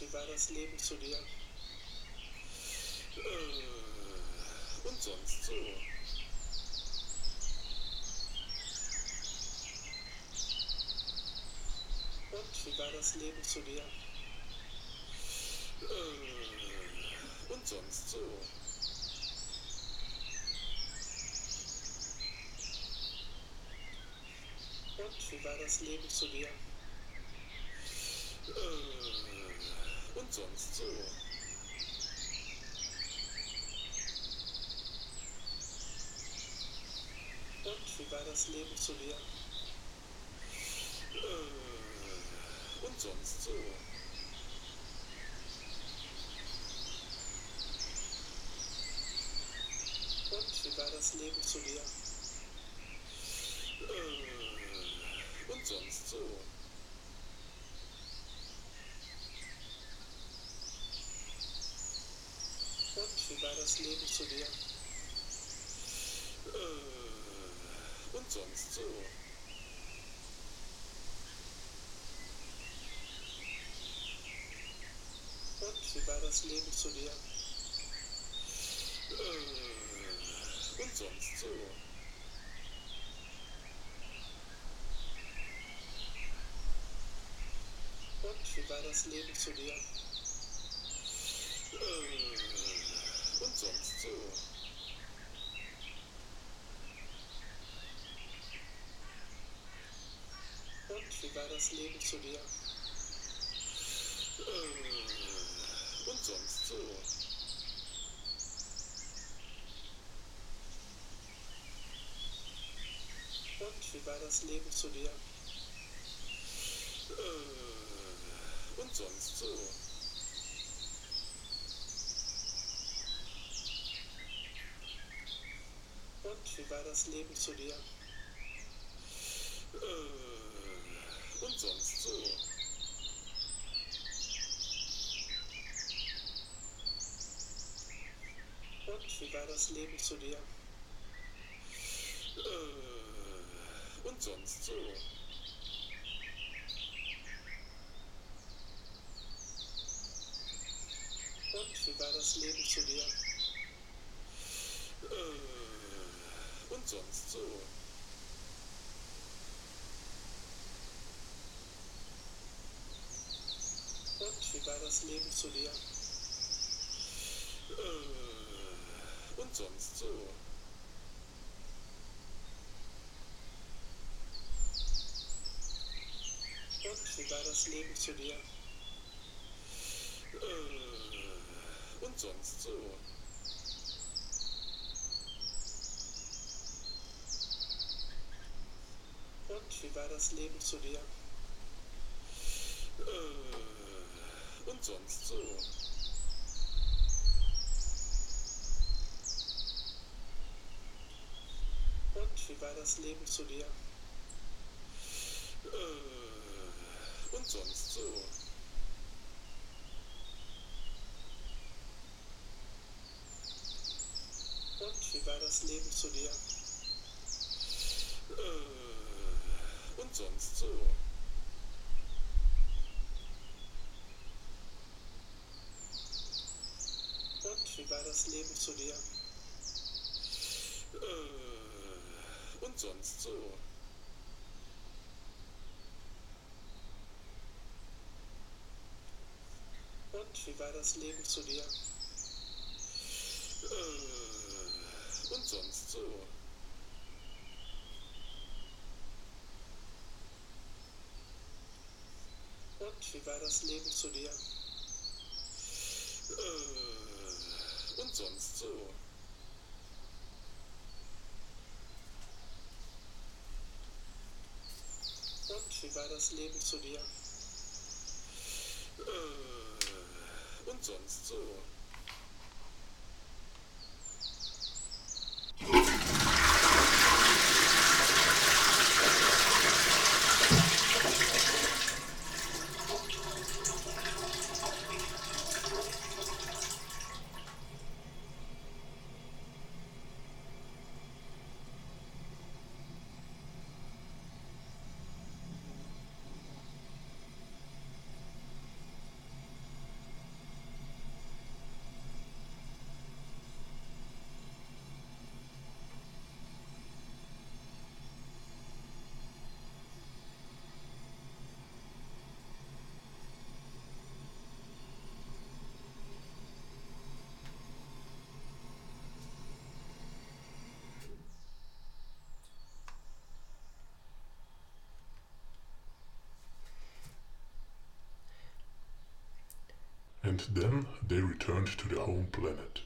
wie war das Leben zu dir? Äh, und sonst so. Und wie war das Leben zu dir? Äh, und sonst so. Und wie war das Leben zu dir? Äh, sonst so. Und wie war das Leben zu dir? Und sonst so. Und wie war das Leben zu dir? Äh, und sonst so. Und wie war das Leben zu dir? Äh, und sonst so. Und wie war das Leben zu dir? Äh, und sonst so. Und wie war das Leben zu dir? Äh, und sonst so. Und wie war das Leben zu dir? Äh, und sonst so. Und wie war das Leben zu dir? Und sonst so. Und wie war das Leben zu dir? Äh, und sonst so. Und wie war das Leben zu dir? Äh, und sonst so. Und wie war das Leben zu dir? Äh, und sonst so. Und wie war das Leben zu dir? Äh, und sonst so. Und wie war das Leben zu dir? Äh, und sonst so. Und wie war das Leben zu dir? Und sonst so. Und wie war das Leben zu dir? Und sonst so. Und wie war das Leben zu dir? Äh, und sonst so. Und wie war das Leben zu dir? Äh, und sonst so. Und wie war das Leben zu dir? Äh, und sonst so. Und wie war das Leben zu dir? Äh, und sonst so. Und wie war das Leben zu dir? Äh, und sonst so. And then they returned to the home planet.